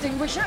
extinguisher.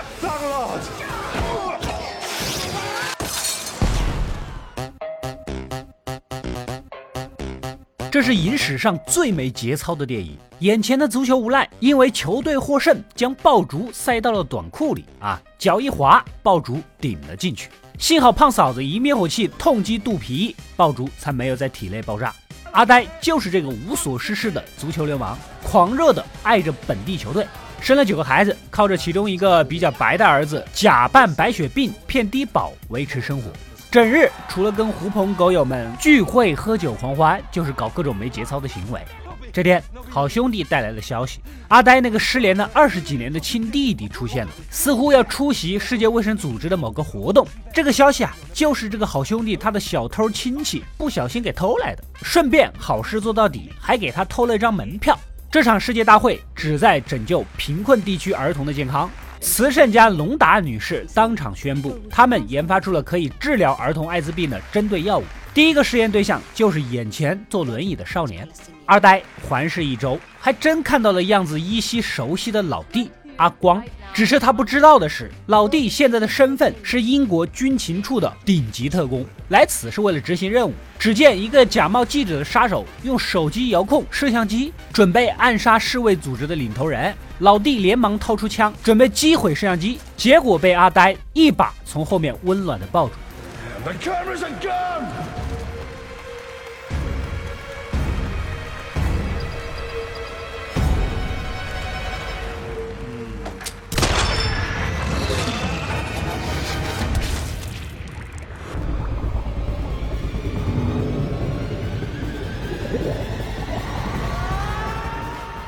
这是影史上最没节操的电影。眼前的足球无赖因为球队获胜，将爆竹塞到了短裤里啊，脚一滑，爆竹顶了进去。幸好胖嫂子一灭火器痛击肚皮，爆竹才没有在体内爆炸。阿呆就是这个无所事事的足球流氓，狂热的爱着本地球队，生了九个孩子，靠着其中一个比较白的儿子假扮白血病骗低保维持生活。整日除了跟狐朋狗友们聚会喝酒狂欢，就是搞各种没节操的行为。这天，好兄弟带来了消息，阿呆那个失联了二十几年的亲弟弟出现了，似乎要出席世界卫生组织的某个活动。这个消息啊，就是这个好兄弟他的小偷亲戚不小心给偷来的，顺便好事做到底，还给他偷了一张门票。这场世界大会旨在拯救贫困地区儿童的健康。慈善家龙达女士当场宣布，他们研发出了可以治疗儿童艾滋病的针对药物。第一个试验对象就是眼前坐轮椅的少年。二呆环视一周，还真看到了样子依稀熟悉的老弟阿光。只是他不知道的是，老弟现在的身份是英国军情处的顶级特工，来此是为了执行任务。只见一个假冒记者的杀手用手机遥控摄像机，准备暗杀世卫组织的领头人。老弟连忙掏出枪，准备击毁摄像机，结果被阿呆一把从后面温暖的抱住。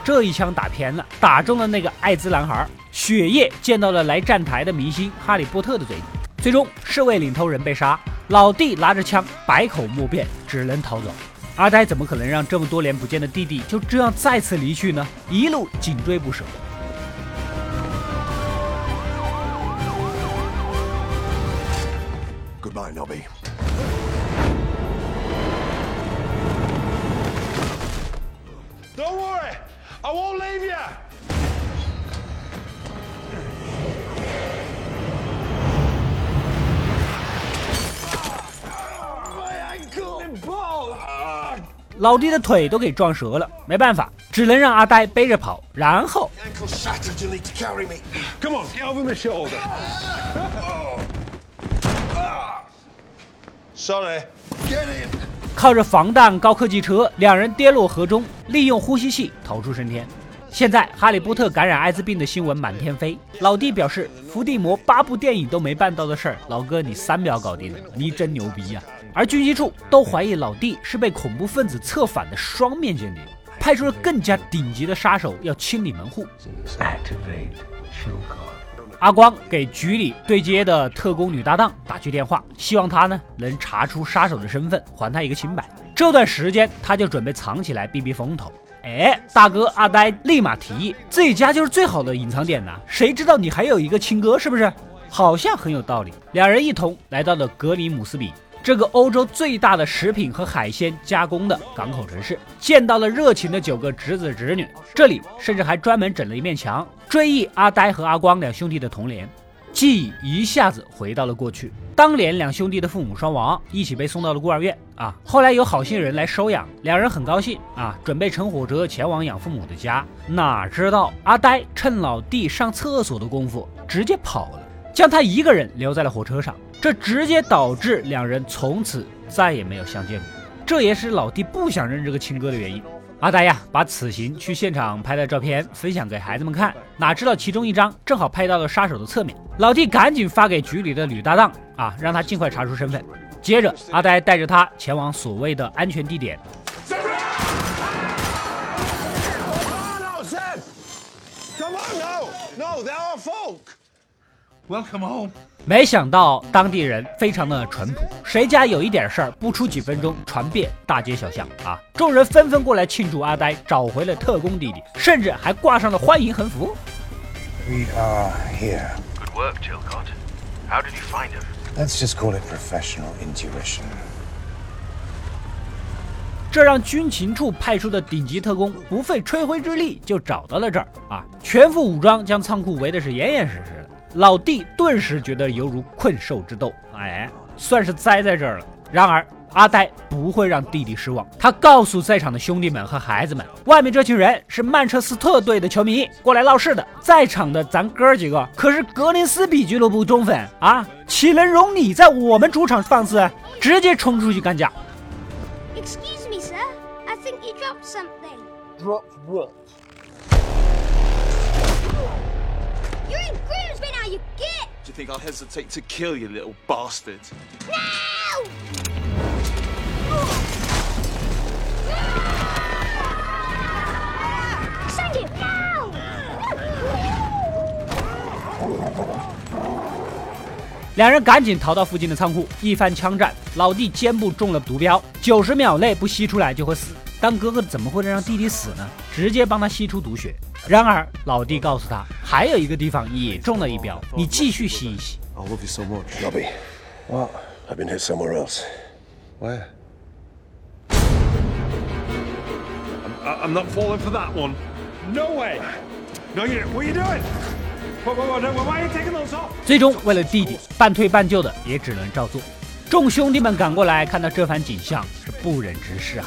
这一枪打偏了，打中了那个艾滋男孩，血液溅到了来站台的明星哈利波特的嘴里。最终，侍卫领头人被杀，老弟拿着枪百口莫辩，只能逃走。阿呆怎么可能让这么多年不见的弟弟就这样再次离去呢？一路紧追不舍。Goodbye, Nobby. I won't leave you. 老弟的腿都给撞折了，没办法，只能让阿呆背着跑。然后. Sorry. Get in. 靠着防弹高科技车，两人跌落河中，利用呼吸器逃出升天。现在，哈利波特感染艾滋病的新闻满天飞。老弟表示，伏地魔八部电影都没办到的事儿，老哥你三秒搞定了，你真牛逼呀！而军机处都怀疑老弟是被恐怖分子策反的双面间谍，派出了更加顶级的杀手要清理门户。阿光给局里对接的特工女搭档打去电话，希望他呢能查出杀手的身份，还他一个清白。这段时间他就准备藏起来避避风头。哎，大哥阿呆立马提议，自己家就是最好的隐藏点呐，谁知道你还有一个亲哥是不是？好像很有道理。两人一同来到了格里姆斯比。这个欧洲最大的食品和海鲜加工的港口城市，见到了热情的九个侄子侄女。这里甚至还专门整了一面墙，追忆阿呆和阿光两兄弟的童年，记忆一下子回到了过去。当年两兄弟的父母双亡，一起被送到了孤儿院啊。后来有好心人来收养，两人很高兴啊，准备乘火车前往养父母的家。哪知道阿呆趁老弟上厕所的功夫，直接跑了，将他一个人留在了火车上。这直接导致两人从此再也没有相见过，这也是老弟不想认这个亲哥的原因。阿呆呀，把此行去现场拍的照片分享给孩子们看，哪知道其中一张正好拍到了杀手的侧面。老弟赶紧发给局里的女搭档啊，让他尽快查出身份。接着，阿呆带着他前往所谓的安全地点。Come on, no, no, they're our folk. Welcome home. 没想到当地人非常的淳朴，谁家有一点事儿，不出几分钟传遍大街小巷啊！众人纷纷过来庆祝阿呆找回了特工弟弟，甚至还挂上了欢迎横幅。We are here. Good work, Chilcott. How did you find him? Let's just call it professional intuition. 这让军情处派出的顶级特工不费吹灰之力就找到了这儿啊，全副武装将仓库围的是严严实实的。老弟顿时觉得犹如困兽之斗，哎，算是栽在这儿了。然而阿呆不会让弟弟失望，他告诉在场的兄弟们和孩子们，外面这群人是曼彻斯特队的球迷过来闹事的，在场的咱哥几个可是格林斯比俱乐部忠粉啊，岂能容你在我们主场放肆？直接冲出去干架。Excuse me, sir. I think you dropped something. Drop what? You're in Grimsby now, you git! Do you think I'll hesitate to kill you, little bastard? No! Send it now! 两人赶紧逃到附近的仓库，一番枪战，老弟肩部中了毒镖，九十秒内不吸出来就会死。当哥哥的怎么会让弟弟死呢？直接帮他吸出毒血。然而老弟告诉他，还有一个地方也中了一标，你继续吸一吸。I love you so much. Nobby. What? I've been hit somewhere else. Where? I'm not falling for that one. No way. No, you. What are you doing? Whoa, whoa, whoa, no, why are you taking those off? 最终为了弟弟，半推半就的也只能照做。众兄弟们赶过来，看到这番景象是不忍直视啊！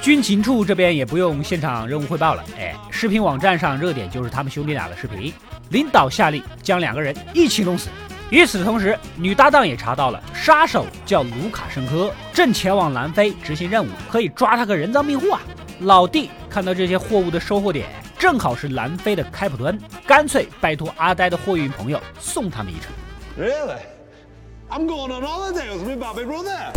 军情处这边也不用现场任务汇报了，哎，视频网站上热点就是他们兄弟俩的视频。领导下令将两个人一起弄死。与此同时，女搭档也查到了杀手叫卢卡申科，正前往南非执行任务，可以抓他个人赃并获啊！老弟看到这些货物的收货点正好是南非的开普敦，干脆拜托阿呆的货运朋友送他们一程。Really? I'm going on holiday with my baby brother.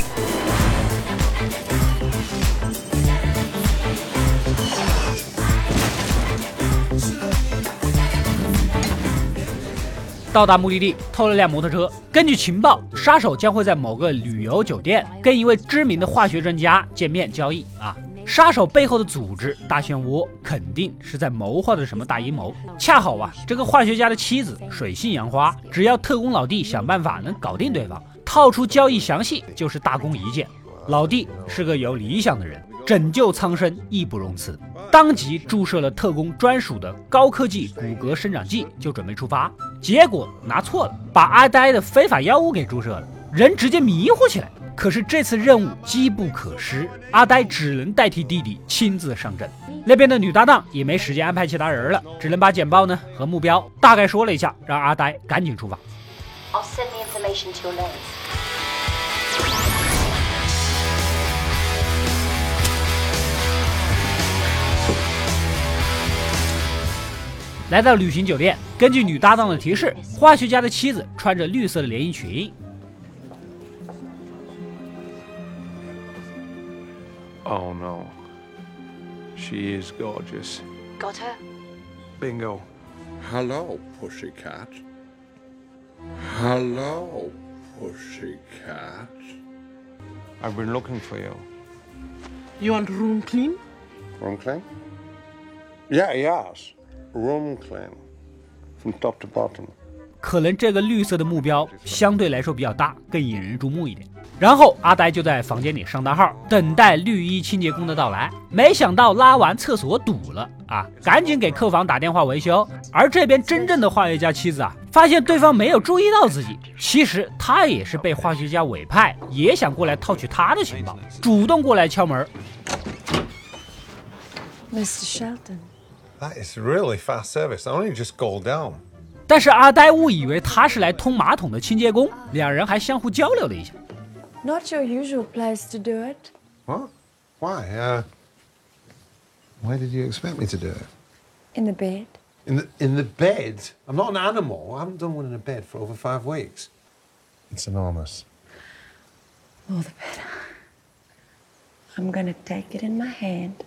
到达目的地，偷了辆摩托车。根据情报，杀手将会在某个旅游酒店跟一位知名的化学专家见面交易啊。杀手背后的组织大漩涡肯定是在谋划着什么大阴谋。恰好啊，这个化学家的妻子水性杨花，只要特工老弟想办法能搞定对方，套出交易详细就是大功一件。老弟是个有理想的人，拯救苍生义不容辞，当即注射了特工专属的高科技骨骼生长剂，就准备出发。结果拿错了，把阿呆的非法药物给注射了，人直接迷糊起来。可是这次任务机不可失，阿呆只能代替弟弟亲自上阵。那边的女搭档也没时间安排其他人了，只能把简报呢和目标大概说了一下，让阿呆赶紧出发。I'll send the information to your lens. 来到旅行酒店，根据女搭档的提示，化学家的妻子穿着绿色的连衣裙，Oh no. She is gorgeous. Got her? Bingo. Hello, pussycat. Hello, pussycat. I've been looking for you. You want room clean? Room clean? Yeah, yes. Roomclaim 可能这个绿色的目标相对来说比较大，更引人注目一点。然后阿呆就在房间里上大号，等待绿衣清洁工的到来。没想到拉完厕所堵了啊，赶紧给客房打电话维修。而这边真正的化学家妻子啊，发现对方没有注意到自己，其实他也是被化学家委派，也想过来套取他的情报，主动过来敲门。Mr. Shelton. That is really fast service. I only just called down. 但是阿呆误以为他是来通马桶的清洁工，两人还相互交流了一下。 Not your usual place to do it. What? Why? Uh, why did you expect me to do it? In the bed. In the in the bed? I'm not an animal. I haven't done one in a bed for over five weeks. It's enormous. All the better. I'm gonna take it in my hand.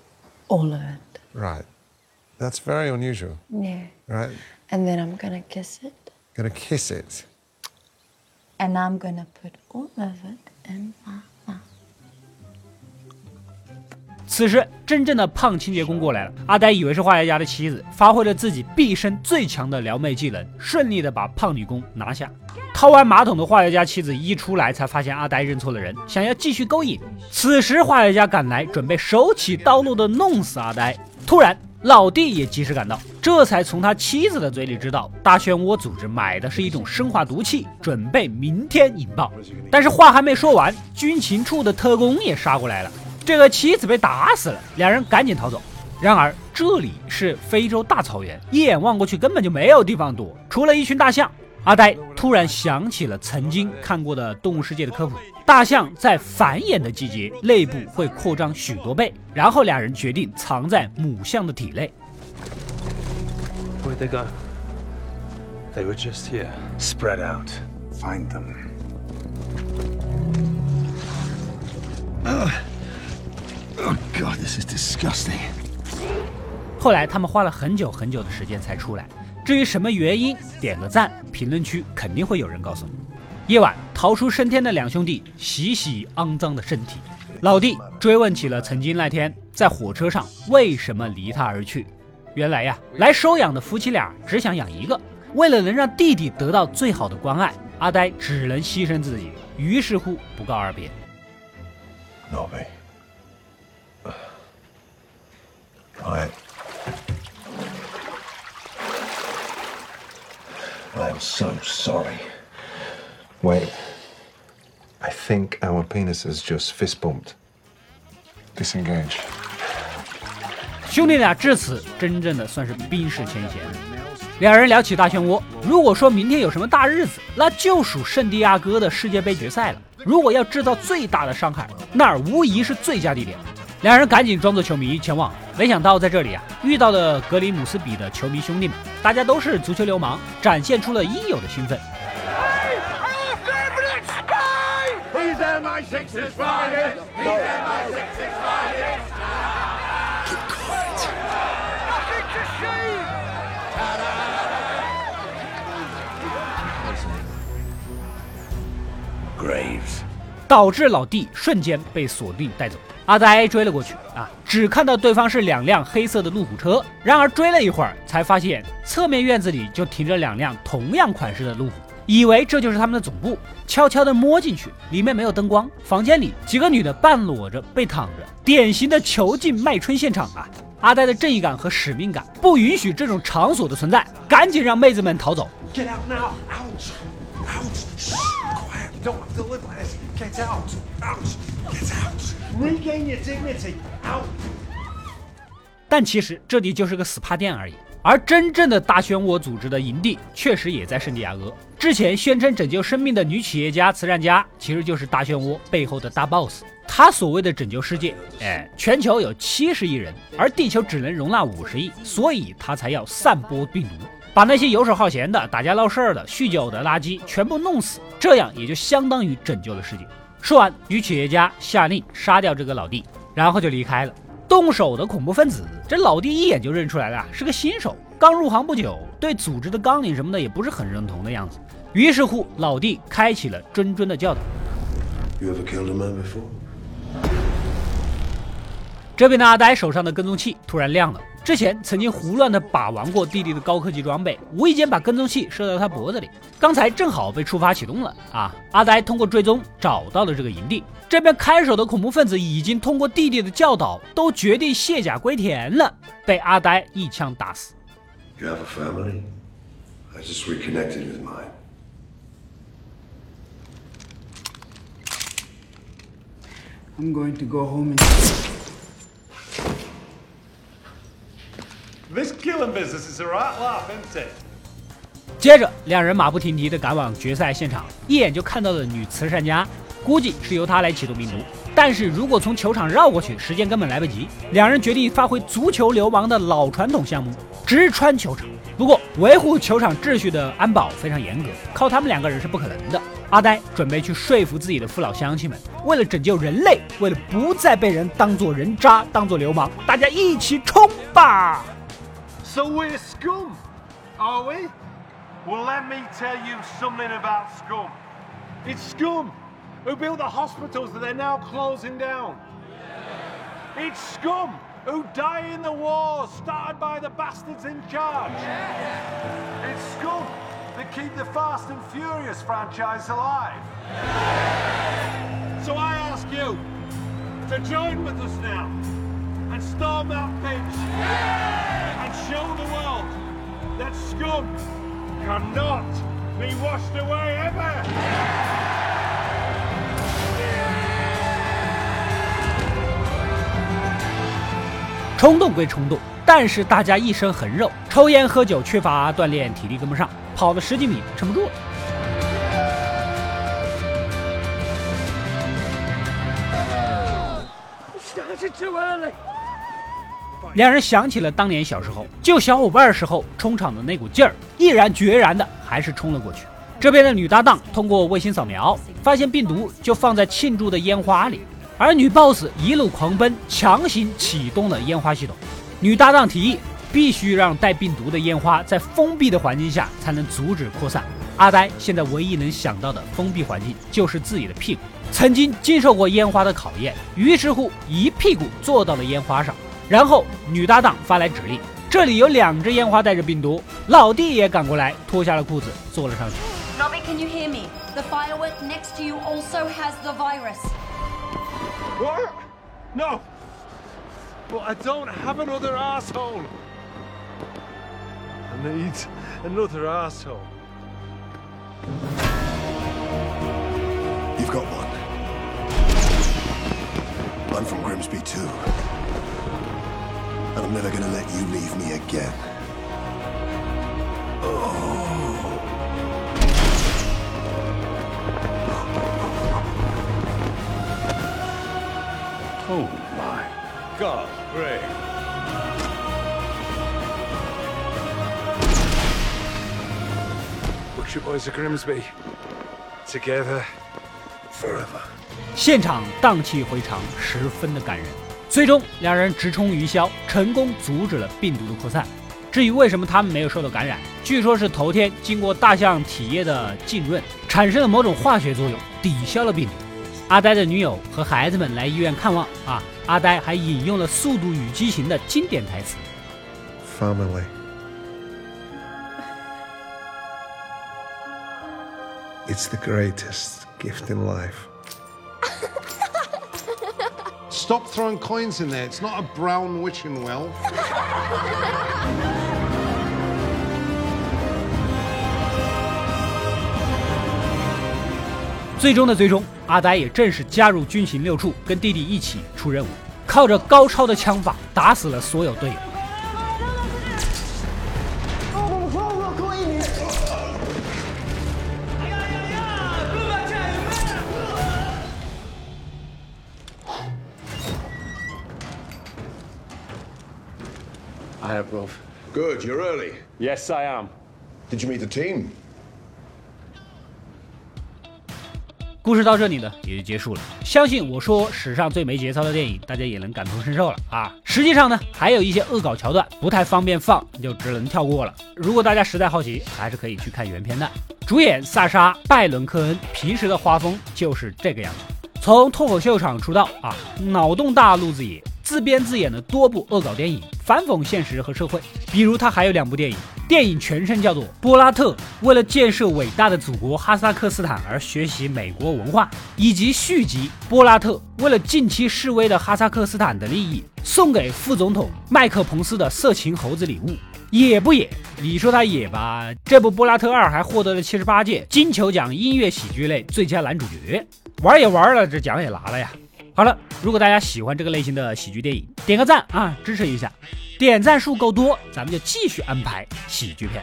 All of it. Right. That's very unusual. Yeah. Right. And then I'm gonna kiss it. Gonna kiss it. And I'm gonna put all of it in my mouth. 此时，真正的胖清洁工过来了。阿呆以为是画家家的妻子，发挥了自己毕生最强的撩妹技能，顺利的把胖女工拿下。掏完马桶的画家家妻子一出来，才发现阿呆认错了人，想要继续勾引。此时，画家家赶来，准备手起刀落的弄死阿呆。突然，老弟也及时赶到，这才从他妻子的嘴里知道，大漩涡组织买的是一种生化毒气，准备明天引爆。但是话还没说完，军情处的特工也杀过来了。这个妻子被打死了，两人赶紧逃走。然而这里是非洲大草原，一眼望过去根本就没有地方躲，除了一群大象。阿呆突然想起了曾经看过的动物世界的科普：大象在繁衍的季节内部会扩张许多倍，然后俩人决定藏在母象的体内。where they go？they were just here spread out find them。god，this is disgusting。后来他们花了很久很久的时间才出来。至于什么原因，点个赞，评论区肯定会有人告诉你。夜晚逃出升天的两兄弟洗洗肮脏的身体，老弟追问起了曾经那天在火车上为什么离他而去。原来呀，来收养的夫妻俩只想养一个，为了能让弟弟得到最好的关爱，阿呆只能牺牲自己，于是乎不告而别。Nobby. I. I'm so sorry. 喂 i think our penises just fist bumped. Disengage. 兄弟俩至此真正的算是冰释前嫌。两人聊起大漩涡，如果说明天有什么大日子，那就属圣地亚哥的世界杯决赛了。如果要制造最大的伤害，那儿无疑是最佳地点。两人赶紧装作球迷前往，没想到在这里啊遇到了格里姆斯比的球迷兄弟们，大家都是足球流氓，展现出了应有的兴奋。Graves. 导致老弟瞬间被锁定带走。阿呆追了过去啊，只看到对方是两辆黑色的路虎车。然而追了一会儿，才发现侧面院子里就停着两辆同样款式的路虎，以为这就是他们的总部。悄悄地摸进去，里面没有灯光，房间里几个女的半裸着被躺着，典型的囚禁卖春现场啊！阿呆的正义感和使命感不允许这种场所的存在，赶紧让妹子们逃走。Get out now! Ouch! Ouch! Quiet! Don't have to live like this. Get out! Ouch! Get out! Regain your dignity! Out! 但其实这里就是个 SPA 店而已。而真正的大漩涡组织的营地确实也在圣地亚哥。之前宣称拯救生命的女企业家、慈善家，其实就是大漩涡背后的大 boss。他所谓的拯救世界，哎，全球有七十亿人，而地球只能容纳五十亿，所以他才要散播病毒，把那些游手好闲的、打架闹事儿的、酗酒的垃圾全部弄死，这样也就相当于拯救了世界。说完，女企业家下令杀掉这个老弟，然后就离开了。动手的恐怖分子，这老弟一眼就认出来了，是个新手，刚入行不久，对组织的纲领什么的也不是很认同的样子。于是乎，老弟开启了谆谆的教导。You ever killed a man before? 这边的阿呆手上的跟踪器突然亮了，之前曾经胡乱的把玩过弟弟的高科技装备，无意间把跟踪器射到他脖子里，刚才正好被触发启动了啊！阿呆通过追踪找到了这个营地，这边看守的恐怖分子已经通过弟弟的教导，都决定卸甲归田了，被阿呆一枪打死。You have a family? I just reconnected with mine. I'm going to go home and. This killing business is a right laugh, isn't it? 接着，两人马不停蹄地赶往决赛现场，一眼就看到了女慈善家，估计是由她来启动病毒。但是如果从球场绕过去，时间根本来不及。两人决定发挥足球流氓的老传统项目，直穿球场。不过，维护球场秩序的安保非常严格，靠他们两个人是不可能的。阿呆准备去说服自己的父老乡亲们，为了拯救人类，为了不再被人当做人渣、当做流氓，大家一起冲吧！So we're scum, are we? Well, let me tell you something about scum. It's scum who built the hospitals that they're now closing down. It's scum who die in the wars started by the bastards in charge. It's scum that keep the Fast and Furious franchise alive. So I ask you to join with us now and storm that pitch and show the world that scum cannot be washed away ever. 冲动归冲动，但是大家一身横肉，抽烟喝酒，缺乏锻炼，体力跟不上，跑了十几米撑不住了。两人想起了当年小时候救小伙伴时候冲场的那股劲儿，毅然决然的还是冲了过去。这边的女搭档通过卫星扫描，发现病毒就放在庆祝的烟花里。而女 boss 一路狂奔，强行启动了烟花系统。女搭档提议，必须让带病毒的烟花在封闭的环境下才能阻止扩散。阿呆现在唯一能想到的封闭环境就是自己的屁股，曾经经受过烟花的考验，于是乎一屁股坐到了烟花上。然后女搭档发来指令，这里有两只烟花带着病毒，老弟也赶过来，脱下了裤子坐了上去。Nobby, can you hear me? The firework next to you also has the virus. What? No. But I don't have another asshole. I need another asshole. You've got one. I'm from Grimsby too. And I'm never gonna let you leave me again. Oh my God, Ray. Butcher Boys of Grimsby. Together forever. 现场荡气回肠，十分的感人。最终，两人直冲云霄，成功阻止了病毒的扩散。至于为什么他们没有受到感染，据说是头天经过大象体液的浸润，产生了某种化学作用，抵消了病毒。阿呆的女友和孩子们来医院看望啊，阿呆还引用了《速度与激情》的经典台词。Family. It's the greatest gift in life. Stop throwing coins in there. It's not a brown wishing well. 最终的最终，阿呆也正式加入军情六处，跟弟弟一起出任务，靠着高超的枪法打死了所有队友。I have both. Good, you're early. Yes, I am. Did you meet the team? 故事到这里呢，也就结束了。相信我说史上最没节操的电影，大家也能感同身受了啊。实际上呢，还有一些恶搞桥段不太方便放，就只能跳过了。如果大家实在好奇，还是可以去看原片的。主演萨莎·拜伦科恩，平时的画风就是这个样子。从脱口秀场出道啊，脑洞大路子野，自编自演的多部恶搞电影，反讽现实和社会。比如他还有两部电影，电影全称叫做《波拉特为了建设伟大的祖国哈萨克斯坦而学习美国文化》，以及续集《波拉特为了近期示威的哈萨克斯坦的利益，送给副总统麦克彭斯的色情猴子礼物》。野不野？你说他野吧？这部《波拉特二》还获得了七十八届金球奖音乐喜剧类最佳男主角。玩也玩了，这奖也拿了呀。好了，如果大家喜欢这个类型的喜剧电影，点个赞啊，支持一下。点赞数够多，咱们就继续安排喜剧片。